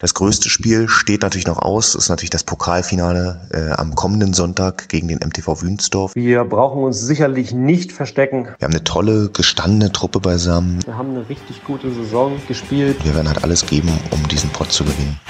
Das größte Spiel steht natürlich noch aus, ist natürlich das Pokalfinale äh, am kommenden Sonntag gegen den MTV Wünsdorf. Wir brauchen uns sicherlich nicht verstecken. Wir haben eine tolle, gestandene Truppe beisammen. Wir haben eine richtig gute Saison gespielt. Wir werden halt alles geben, um diesen Pott zu gewinnen.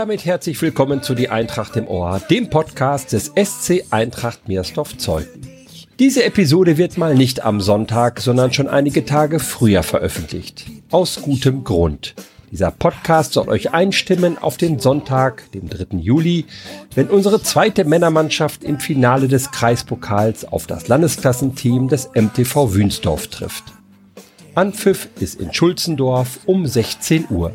Damit herzlich willkommen zu Die Eintracht im Ohr, dem Podcast des SC Eintracht Meersdorf Zeuthen. Diese Episode wird mal nicht am Sonntag, sondern schon einige Tage früher veröffentlicht. Aus gutem Grund. Dieser Podcast soll euch einstimmen auf den Sonntag, dem 3. Juli, wenn unsere zweite Männermannschaft im Finale des Kreispokals auf das Landesklassenteam des MTV Wünsdorf trifft. Anpfiff ist in Schulzendorf um 16 Uhr.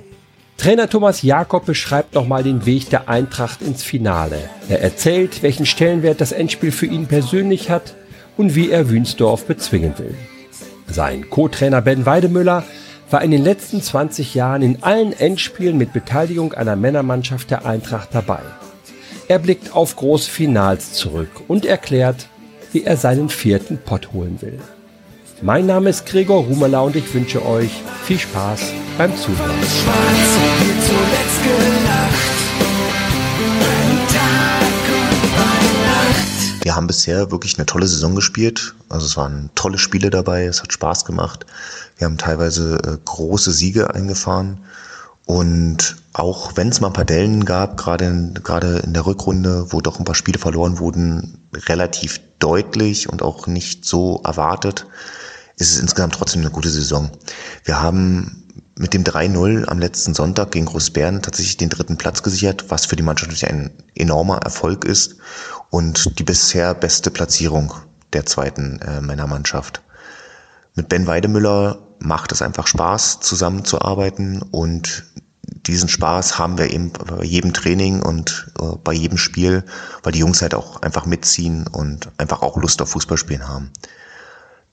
Trainer Thomas Jakob beschreibt nochmal den Weg der Eintracht ins Finale. Er erzählt, welchen Stellenwert das Endspiel für ihn persönlich hat und wie er Wünsdorf bezwingen will. Sein Co-Trainer Ben Weidemüller war in den letzten 20 Jahren in allen Endspielen mit Beteiligung einer Männermannschaft der Eintracht dabei. Er blickt auf große Finals zurück und erklärt, wie er seinen vierten Pott holen will. Mein Name ist Gregor Rumeler und ich wünsche euch viel Spaß beim Zuhören. Wir haben bisher wirklich eine tolle Saison gespielt. Also es waren tolle Spiele dabei, es hat Spaß gemacht. Wir haben teilweise äh, große Siege eingefahren. Und auch wenn es mal ein paar Dellen gab, gerade in, gerade in der Rückrunde, wo doch ein paar Spiele verloren wurden, relativ deutlich und auch nicht so erwartet, ist es insgesamt trotzdem eine gute Saison. Wir haben mit dem 3-0 am letzten Sonntag gegen Großbären tatsächlich den dritten Platz gesichert, was für die Mannschaft natürlich ein enormer Erfolg ist und die bisher beste Platzierung der zweiten äh, Männermannschaft. Mit Ben Weidemüller macht es einfach Spaß, zusammenzuarbeiten und diesen Spaß haben wir eben bei jedem Training und äh, bei jedem Spiel, weil die Jungs halt auch einfach mitziehen und einfach auch Lust auf Fußballspielen haben.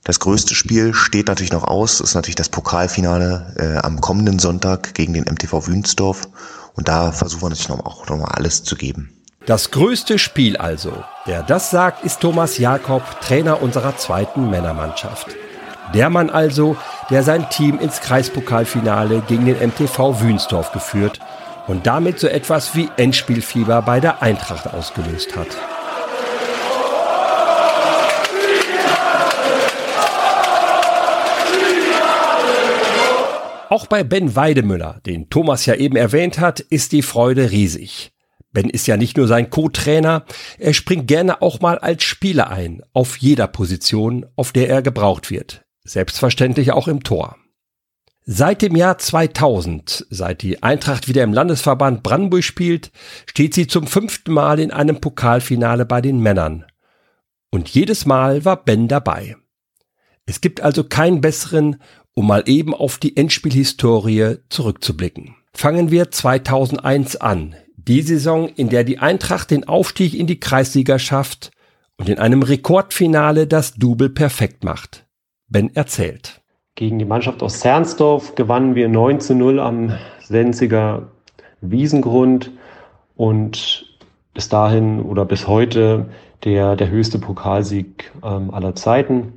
Das größte Spiel steht natürlich noch aus, ist natürlich das Pokalfinale äh, am kommenden Sonntag gegen den MTV Wünsdorf. Und da versuchen wir natürlich noch, auch nochmal alles zu geben. Das größte Spiel also. Wer das sagt, ist Thomas Jakob, Trainer unserer zweiten Männermannschaft. Der Mann also, der sein Team ins Kreispokalfinale gegen den MTV Wünsdorf geführt und damit so etwas wie Endspielfieber bei der Eintracht ausgelöst hat. Auch bei Ben Weidemüller, den Thomas ja eben erwähnt hat, ist die Freude riesig. Ben ist ja nicht nur sein Co-Trainer, er springt gerne auch mal als Spieler ein, auf jeder Position, auf der er gebraucht wird. Selbstverständlich auch im Tor. Seit dem Jahr 2000, seit die Eintracht wieder im Landesverband Brandenburg spielt, steht sie zum fünften Mal in einem Pokalfinale bei den Männern. Und jedes Mal war Ben dabei. Es gibt also keinen besseren um mal eben auf die Endspielhistorie zurückzublicken. Fangen wir 2001 an, die Saison, in der die Eintracht den Aufstieg in die Kreisliga schafft und in einem Rekordfinale das Double perfekt macht. Ben erzählt. Gegen die Mannschaft aus Zernsdorf gewannen wir 9 zu 0 am Senziger Wiesengrund und bis dahin oder bis heute der, der höchste Pokalsieg ähm, aller Zeiten.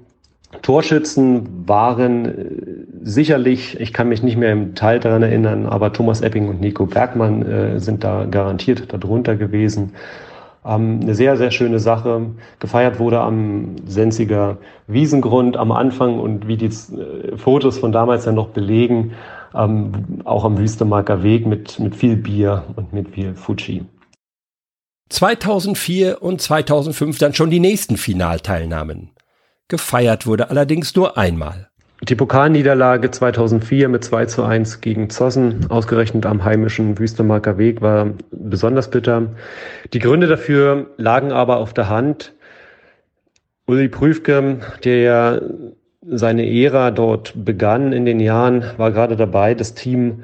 Torschützen waren äh, sicherlich, ich kann mich nicht mehr im Teil daran erinnern, aber Thomas Epping und Nico Bergmann äh, sind da garantiert darunter gewesen. Ähm, eine sehr, sehr schöne Sache. Gefeiert wurde am Senziger Wiesengrund am Anfang und wie die äh, Fotos von damals ja noch belegen, ähm, auch am Wüstemarker Weg mit, mit viel Bier und mit viel Fuji. 2004 und 2005 dann schon die nächsten Finalteilnahmen. Gefeiert wurde allerdings nur einmal. Die Pokalniederlage 2004 mit 2 zu 1 gegen Zossen, ausgerechnet am heimischen Wüstemarker Weg, war besonders bitter. Die Gründe dafür lagen aber auf der Hand. Uli Prüfke, der ja seine Ära dort begann in den Jahren, war gerade dabei, das Team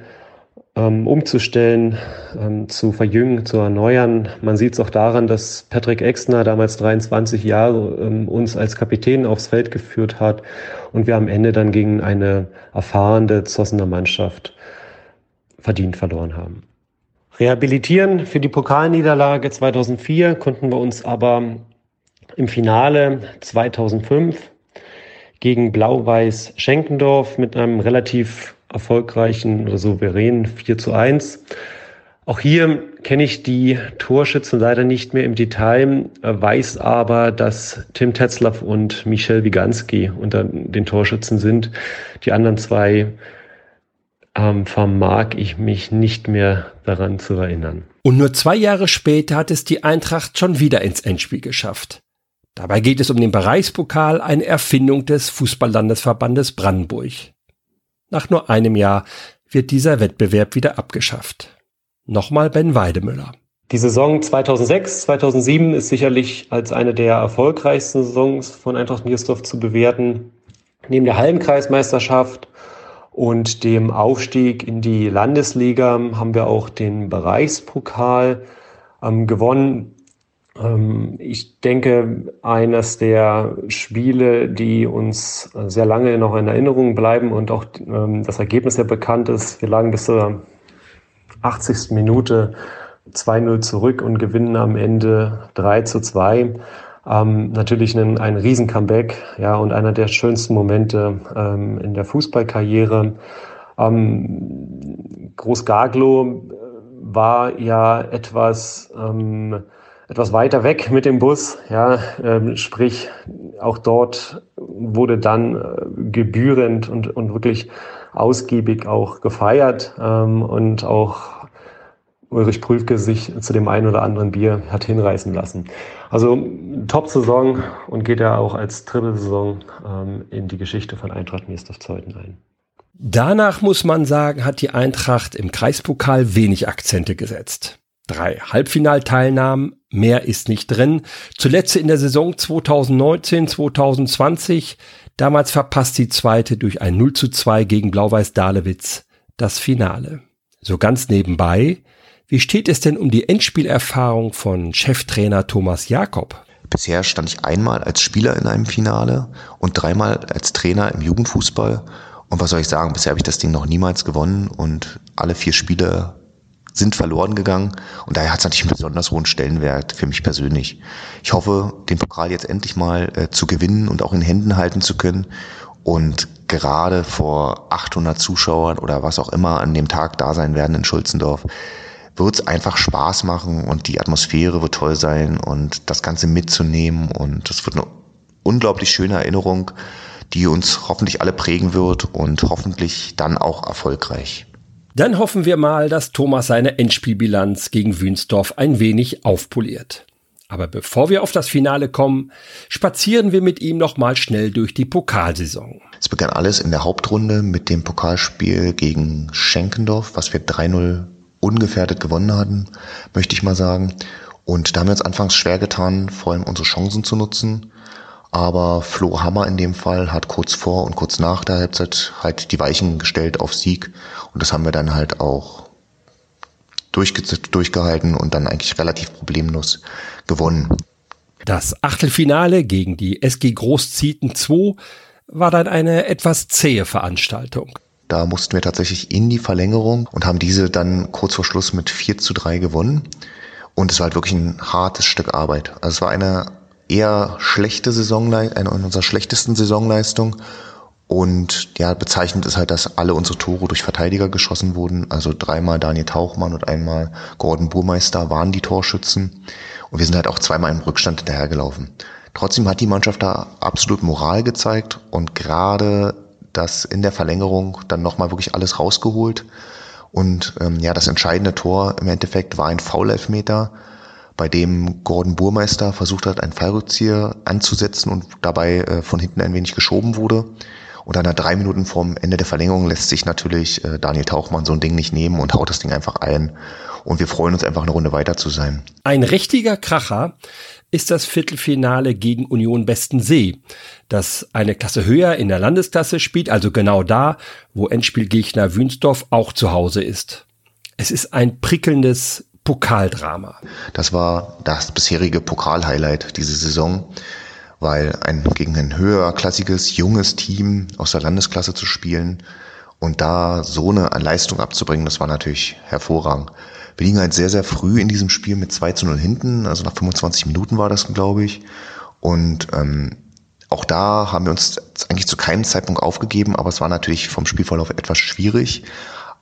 umzustellen, ähm, zu verjüngen, zu erneuern. Man sieht es auch daran, dass Patrick Exner, damals 23 Jahre, ähm, uns als Kapitän aufs Feld geführt hat und wir am Ende dann gegen eine erfahrene Zossener Mannschaft verdient verloren haben. Rehabilitieren für die Pokalniederlage 2004 konnten wir uns aber im Finale 2005 gegen Blau-Weiß Schenkendorf mit einem relativ erfolgreichen oder souveränen 4 zu 1. Auch hier kenne ich die Torschützen leider nicht mehr im Detail, weiß aber, dass Tim Tetzlaff und Michel Wiganski unter den Torschützen sind. Die anderen zwei ähm, vermag ich mich nicht mehr daran zu erinnern. Und nur zwei Jahre später hat es die Eintracht schon wieder ins Endspiel geschafft. Dabei geht es um den Bereichspokal, eine Erfindung des Fußballlandesverbandes Brandenburg. Nach nur einem Jahr wird dieser Wettbewerb wieder abgeschafft. Nochmal Ben Weidemüller. Die Saison 2006, 2007 ist sicherlich als eine der erfolgreichsten Saisons von Eintracht Miersdorf zu bewerten. Neben der Hallenkreismeisterschaft und dem Aufstieg in die Landesliga haben wir auch den Bereichspokal ähm, gewonnen. Ähm, ich denke, eines der Spiele, die uns sehr lange noch in Erinnerung bleiben und auch ähm, das Ergebnis ja bekannt ist, wir lagen bis zur 80. Minute 2-0 zurück und gewinnen am Ende 3 zu 2. Ähm, natürlich ein, ein Riesen-Comeback, ja, und einer der schönsten Momente ähm, in der Fußballkarriere. Ähm, Groß Gaglo äh, war ja etwas, ähm, etwas weiter weg mit dem Bus, ja, ähm, sprich, auch dort wurde dann äh, gebührend und, und wirklich ausgiebig auch gefeiert ähm, und auch Ulrich Prüfke sich zu dem einen oder anderen Bier hat hinreißen lassen. Also Top-Saison und geht ja auch als dritte Saison ähm, in die Geschichte von Eintracht Miesdorf-Zeuthen ein. Danach muss man sagen, hat die Eintracht im Kreispokal wenig Akzente gesetzt. Drei Halbfinalteilnahmen, mehr ist nicht drin. Zuletzt in der Saison 2019, 2020. Damals verpasst die zweite durch ein 0 zu 2 gegen Blau-Weiß Dahlewitz das Finale. So ganz nebenbei, wie steht es denn um die Endspielerfahrung von Cheftrainer Thomas Jakob? Bisher stand ich einmal als Spieler in einem Finale und dreimal als Trainer im Jugendfußball. Und was soll ich sagen, bisher habe ich das Ding noch niemals gewonnen und alle vier Spiele sind verloren gegangen und daher hat es natürlich einen besonders hohen Stellenwert für mich persönlich. Ich hoffe, den Pokal jetzt endlich mal äh, zu gewinnen und auch in Händen halten zu können und gerade vor 800 Zuschauern oder was auch immer an dem Tag da sein werden in Schulzendorf, wird es einfach Spaß machen und die Atmosphäre wird toll sein und das Ganze mitzunehmen und es wird eine unglaublich schöne Erinnerung, die uns hoffentlich alle prägen wird und hoffentlich dann auch erfolgreich. Dann hoffen wir mal, dass Thomas seine Endspielbilanz gegen Wünsdorf ein wenig aufpoliert. Aber bevor wir auf das Finale kommen, spazieren wir mit ihm noch mal schnell durch die Pokalsaison. Es begann alles in der Hauptrunde mit dem Pokalspiel gegen Schenkendorf, was wir 3-0 ungefährdet gewonnen hatten, möchte ich mal sagen. Und da haben wir uns anfangs schwer getan, vor allem unsere Chancen zu nutzen. Aber Flo Hammer in dem Fall hat kurz vor und kurz nach der Halbzeit halt die Weichen gestellt auf Sieg. Und das haben wir dann halt auch durchge durchgehalten und dann eigentlich relativ problemlos gewonnen. Das Achtelfinale gegen die SG Großzieten 2 war dann eine etwas zähe Veranstaltung. Da mussten wir tatsächlich in die Verlängerung und haben diese dann kurz vor Schluss mit 4 zu 3 gewonnen. Und es war halt wirklich ein hartes Stück Arbeit. Also es war eine eher schlechte Saisonleistung, eine unserer schlechtesten Saisonleistungen. Und ja, bezeichnend ist halt, dass alle unsere Tore durch Verteidiger geschossen wurden. Also dreimal Daniel Tauchmann und einmal Gordon Burmeister waren die Torschützen. Und wir sind halt auch zweimal im Rückstand hinterhergelaufen. Trotzdem hat die Mannschaft da absolut Moral gezeigt und gerade das in der Verlängerung dann nochmal wirklich alles rausgeholt. Und ähm, ja, das entscheidende Tor im Endeffekt war ein Foul-Elfmeter, bei dem Gordon Burmeister versucht hat, einen Fallrückzieher anzusetzen und dabei äh, von hinten ein wenig geschoben wurde. Und dann drei Minuten vorm Ende der Verlängerung lässt sich natürlich äh, Daniel Tauchmann so ein Ding nicht nehmen und haut das Ding einfach ein. Und wir freuen uns einfach eine Runde weiter zu sein. Ein richtiger Kracher ist das Viertelfinale gegen Union Bestensee, das eine Klasse höher in der Landesklasse spielt, also genau da, wo Endspielgegner Wünsdorf auch zu Hause ist. Es ist ein prickelndes Pokaldrama. Das war das bisherige Pokalhighlight diese Saison, weil ein gegen ein höherklassiges, junges Team aus der Landesklasse zu spielen Und da so eine Leistung abzubringen, das war natürlich hervorragend. Wir liegen halt sehr, sehr früh in diesem Spiel mit 2 zu 0 hinten, also nach 25 Minuten war das, glaube ich. Und ähm, auch da haben wir uns eigentlich zu keinem Zeitpunkt aufgegeben, aber es war natürlich vom Spielverlauf etwas schwierig.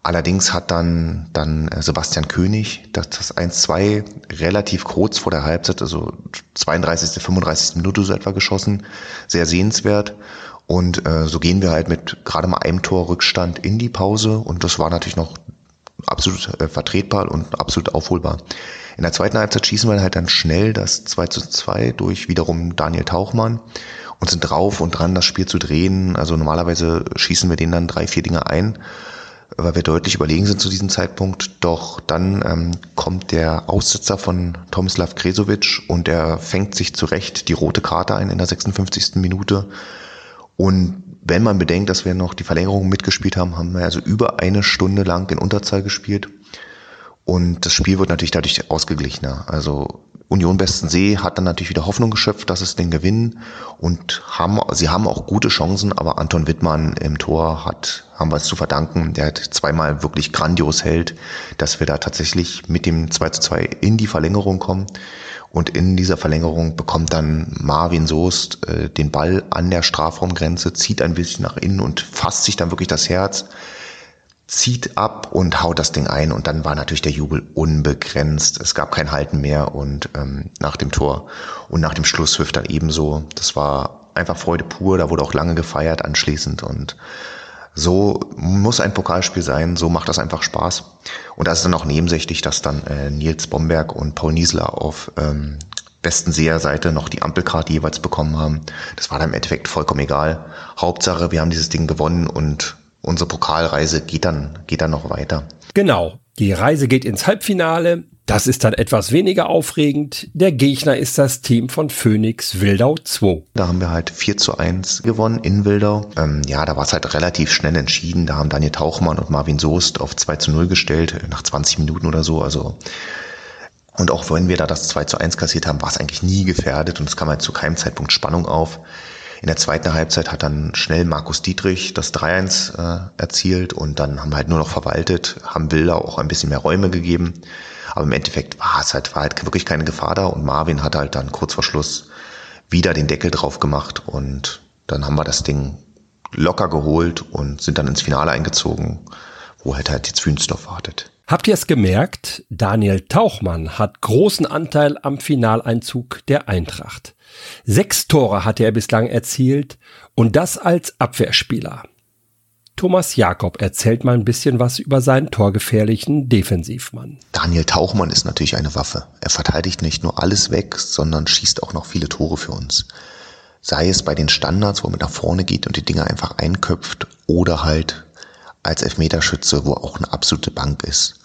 Allerdings hat dann, dann äh, Sebastian König das, das 1-2 relativ kurz vor der Halbzeit, also 32., 35. Minute so etwa geschossen. Sehr sehenswert. Und äh, so gehen wir halt mit gerade mal einem Tor Rückstand in die Pause. Und das war natürlich noch absolut äh, vertretbar und absolut aufholbar. In der zweiten Halbzeit schießen wir halt dann schnell das 2 zu 2 durch wiederum Daniel Tauchmann und sind drauf und dran, das Spiel zu drehen. Also normalerweise schießen wir denen dann drei, vier Dinge ein weil wir deutlich überlegen sind zu diesem Zeitpunkt. Doch dann ähm, kommt der Aussitzer von Tomislav Kresovic und er fängt sich zurecht die rote Karte ein in der 56. Minute. Und wenn man bedenkt, dass wir noch die Verlängerung mitgespielt haben, haben wir also über eine Stunde lang in Unterzahl gespielt. Und das Spiel wird natürlich dadurch ausgeglichener. Also Union Bestensee hat dann natürlich wieder Hoffnung geschöpft, dass es den gewinnen und haben, sie haben auch gute Chancen, aber Anton Wittmann im Tor hat, haben wir es zu verdanken. Der hat zweimal wirklich grandios hält, dass wir da tatsächlich mit dem 2 zu 2 in die Verlängerung kommen. Und in dieser Verlängerung bekommt dann Marvin Soest äh, den Ball an der Strafraumgrenze, zieht ein bisschen nach innen und fasst sich dann wirklich das Herz zieht ab und haut das Ding ein und dann war natürlich der Jubel unbegrenzt. Es gab kein Halten mehr und ähm, nach dem Tor und nach dem Schlusspfiff dann ebenso. Das war einfach Freude pur. Da wurde auch lange gefeiert anschließend und so muss ein Pokalspiel sein. So macht das einfach Spaß. Und da ist dann auch nebensächlich, dass dann äh, Nils Bomberg und Paul Niesler auf ähm, besten Seherseite noch die Ampelkarte jeweils bekommen haben. Das war dann im Endeffekt vollkommen egal. Hauptsache, wir haben dieses Ding gewonnen und unsere Pokalreise geht dann, geht dann noch weiter. Genau. Die Reise geht ins Halbfinale. Das ist dann etwas weniger aufregend. Der Gegner ist das Team von Phoenix Wildau 2. Da haben wir halt 4 zu 1 gewonnen in Wildau. Ähm, ja, da war es halt relativ schnell entschieden. Da haben Daniel Tauchmann und Marvin Soest auf 2 zu 0 gestellt, nach 20 Minuten oder so. Also und auch wenn wir da das 2 zu 1 kassiert haben, war es eigentlich nie gefährdet und es kam halt zu keinem Zeitpunkt Spannung auf. In der zweiten Halbzeit hat dann schnell Markus Dietrich das 3-1 äh, erzielt und dann haben wir halt nur noch verwaltet, haben Bilder auch ein bisschen mehr Räume gegeben. Aber im Endeffekt war es halt, war halt wirklich keine Gefahr da und Marvin hat halt dann kurz vor Schluss wieder den Deckel drauf gemacht und dann haben wir das Ding locker geholt und sind dann ins Finale eingezogen, wo halt halt jetzt Wünsdorf wartet. Habt ihr es gemerkt? Daniel Tauchmann hat großen Anteil am Finaleinzug der Eintracht. Sechs Tore hatte er bislang erzielt und das als Abwehrspieler. Thomas Jakob erzählt mal ein bisschen was über seinen torgefährlichen Defensivmann. Daniel Tauchmann ist natürlich eine Waffe. Er verteidigt nicht nur alles weg, sondern schießt auch noch viele Tore für uns. Sei es bei den Standards, wo er mit nach vorne geht und die Dinger einfach einköpft, oder halt als Elfmeterschütze, wo auch eine absolute Bank ist.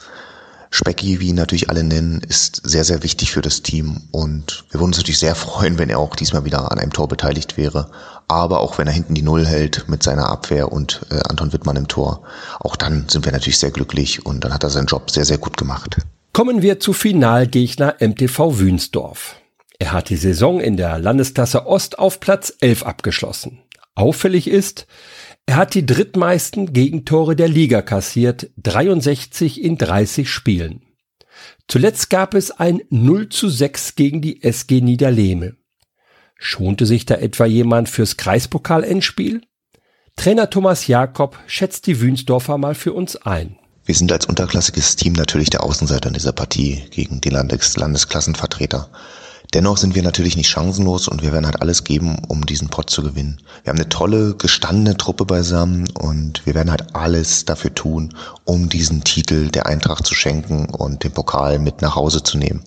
Specky, wie ihn natürlich alle nennen, ist sehr, sehr wichtig für das Team und wir würden uns natürlich sehr freuen, wenn er auch diesmal wieder an einem Tor beteiligt wäre. Aber auch wenn er hinten die Null hält mit seiner Abwehr und äh, Anton Wittmann im Tor, auch dann sind wir natürlich sehr glücklich und dann hat er seinen Job sehr, sehr gut gemacht. Kommen wir zu Finalgegner MTV Wünsdorf. Er hat die Saison in der Landesklasse Ost auf Platz 11 abgeschlossen. Auffällig ist, er hat die drittmeisten Gegentore der Liga kassiert, 63 in 30 Spielen. Zuletzt gab es ein 0 zu 6 gegen die SG Niederlehme. Schonte sich da etwa jemand fürs Kreispokal-Endspiel? Trainer Thomas Jakob schätzt die Wünsdorfer mal für uns ein. Wir sind als unterklassiges Team natürlich der Außenseiter in dieser Partie gegen die Landes Landesklassenvertreter. Dennoch sind wir natürlich nicht chancenlos und wir werden halt alles geben, um diesen Pot zu gewinnen. Wir haben eine tolle, gestandene Truppe beisammen und wir werden halt alles dafür tun, um diesen Titel der Eintracht zu schenken und den Pokal mit nach Hause zu nehmen.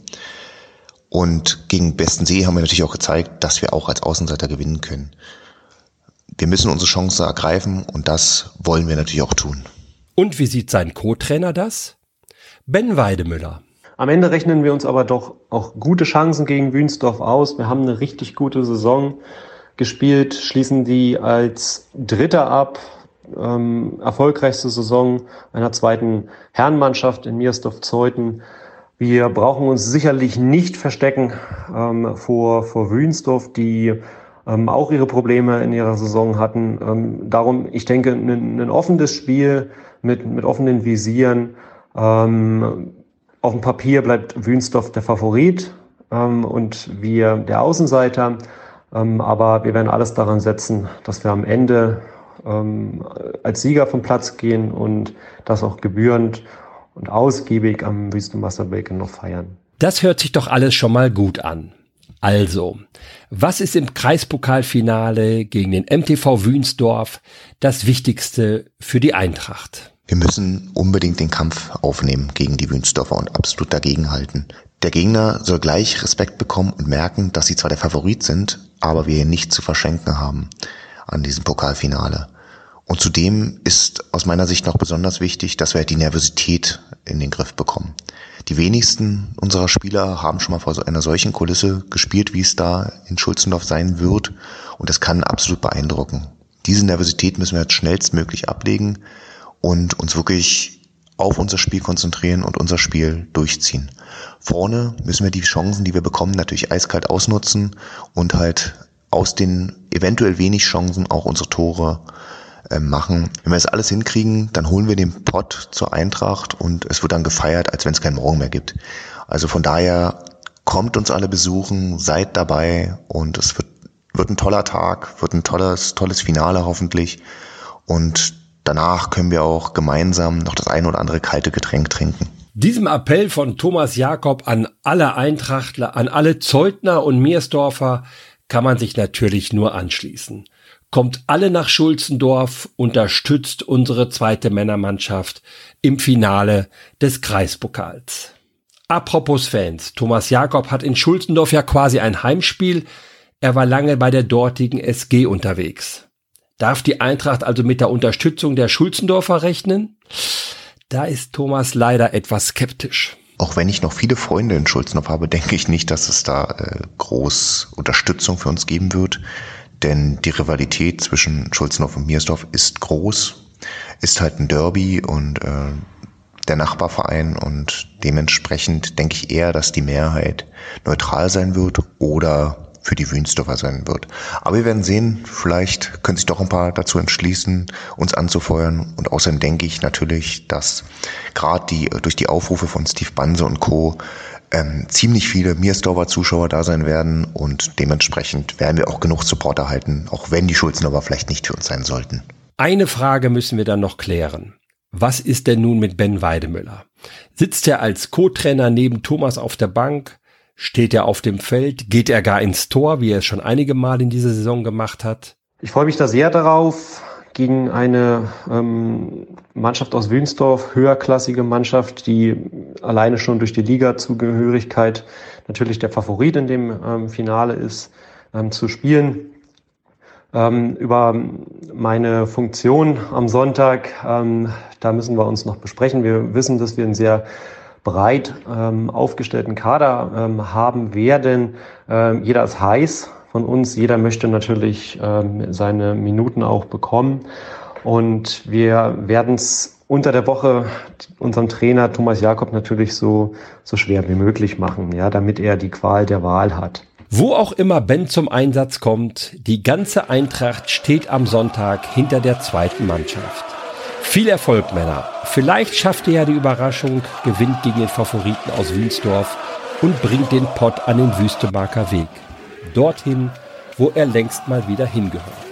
Und gegen Besten See haben wir natürlich auch gezeigt, dass wir auch als Außenseiter gewinnen können. Wir müssen unsere Chance ergreifen und das wollen wir natürlich auch tun. Und wie sieht sein Co-Trainer das? Ben Weidemüller. Am Ende rechnen wir uns aber doch auch gute Chancen gegen Wünsdorf aus. Wir haben eine richtig gute Saison gespielt, schließen die als Dritter ab. Ähm, erfolgreichste Saison einer zweiten Herrenmannschaft in Miersdorf-Zeuthen. Wir brauchen uns sicherlich nicht verstecken ähm, vor, vor Wünsdorf, die ähm, auch ihre Probleme in ihrer Saison hatten. Ähm, darum, ich denke, ein, ein, offenes Spiel mit, mit offenen Visieren. Ähm, auf dem Papier bleibt Wünsdorf der Favorit ähm, und wir der Außenseiter. Ähm, aber wir werden alles daran setzen, dass wir am Ende ähm, als Sieger vom Platz gehen und das auch gebührend und ausgiebig am Wüstenwasserbacon noch feiern. Das hört sich doch alles schon mal gut an. Also, was ist im Kreispokalfinale gegen den MTV Wünsdorf das Wichtigste für die Eintracht? Wir müssen unbedingt den Kampf aufnehmen gegen die Wünsdorfer und absolut dagegenhalten. Der Gegner soll gleich Respekt bekommen und merken, dass sie zwar der Favorit sind, aber wir nicht zu verschenken haben an diesem Pokalfinale. Und zudem ist aus meiner Sicht noch besonders wichtig, dass wir die Nervosität in den Griff bekommen. Die wenigsten unserer Spieler haben schon mal vor einer solchen Kulisse gespielt, wie es da in Schulzendorf sein wird. Und das kann absolut beeindrucken. Diese Nervosität müssen wir jetzt schnellstmöglich ablegen und uns wirklich auf unser Spiel konzentrieren und unser Spiel durchziehen. Vorne müssen wir die Chancen, die wir bekommen, natürlich eiskalt ausnutzen und halt aus den eventuell wenig Chancen auch unsere Tore äh, machen. Wenn wir das alles hinkriegen, dann holen wir den Pott zur Eintracht und es wird dann gefeiert, als wenn es keinen Morgen mehr gibt. Also von daher kommt uns alle besuchen, seid dabei und es wird, wird ein toller Tag, wird ein tolles, tolles Finale hoffentlich. Und danach können wir auch gemeinsam noch das ein oder andere kalte Getränk trinken. Diesem Appell von Thomas Jakob an alle Eintrachtler, an alle Zeutner und Meersdorfer kann man sich natürlich nur anschließen. Kommt alle nach Schulzendorf, unterstützt unsere zweite Männermannschaft im Finale des Kreispokals. Apropos Fans, Thomas Jakob hat in Schulzendorf ja quasi ein Heimspiel. Er war lange bei der dortigen SG unterwegs. Darf die Eintracht also mit der Unterstützung der Schulzendorfer rechnen? Da ist Thomas leider etwas skeptisch. Auch wenn ich noch viele Freunde in Schulzendorf habe, denke ich nicht, dass es da äh, groß Unterstützung für uns geben wird. Denn die Rivalität zwischen Schulzenhof und Miersdorf ist groß, ist halt ein Derby und äh, der Nachbarverein und dementsprechend denke ich eher, dass die Mehrheit neutral sein wird oder für die Wünsdorfer sein wird. Aber wir werden sehen, vielleicht können sich doch ein paar dazu entschließen, uns anzufeuern. Und außerdem denke ich natürlich, dass gerade die durch die Aufrufe von Steve Banse und Co ähm, ziemlich viele Miersdorfer Zuschauer da sein werden und dementsprechend werden wir auch genug Support erhalten, auch wenn die Schulzenhofer vielleicht nicht für uns sein sollten. Eine Frage müssen wir dann noch klären. Was ist denn nun mit Ben Weidemüller? Sitzt er als Co-Trainer neben Thomas auf der Bank? Steht er auf dem Feld? Geht er gar ins Tor, wie er es schon einige Mal in dieser Saison gemacht hat? Ich freue mich da sehr darauf gegen eine ähm, Mannschaft aus Wünsdorf, höherklassige Mannschaft, die alleine schon durch die Liga-Zugehörigkeit natürlich der Favorit in dem ähm, Finale ist, ähm, zu spielen. Ähm, über meine Funktion am Sonntag, ähm, da müssen wir uns noch besprechen. Wir wissen, dass wir einen sehr breit ähm, aufgestellten Kader haben werden. jeder ist heiß von uns. Jeder möchte natürlich ähm, seine Minuten auch bekommen. Und wir werden es unter der Woche unserem Trainer Thomas Jakob natürlich so, so schwer wie möglich machen, ja, damit er die Qual der Wahl hat. Wo auch immer Ben zum Einsatz kommt, die ganze Eintracht steht am Sonntag hinter der zweiten Mannschaft. Viel Erfolg, Männer. Vielleicht schafft ihr ja die Überraschung, gewinnt gegen den Favoriten aus Wiensdorf und bringt den Pott an den Wüstemarker Weg dorthin, wo er längst mal wieder hingehört.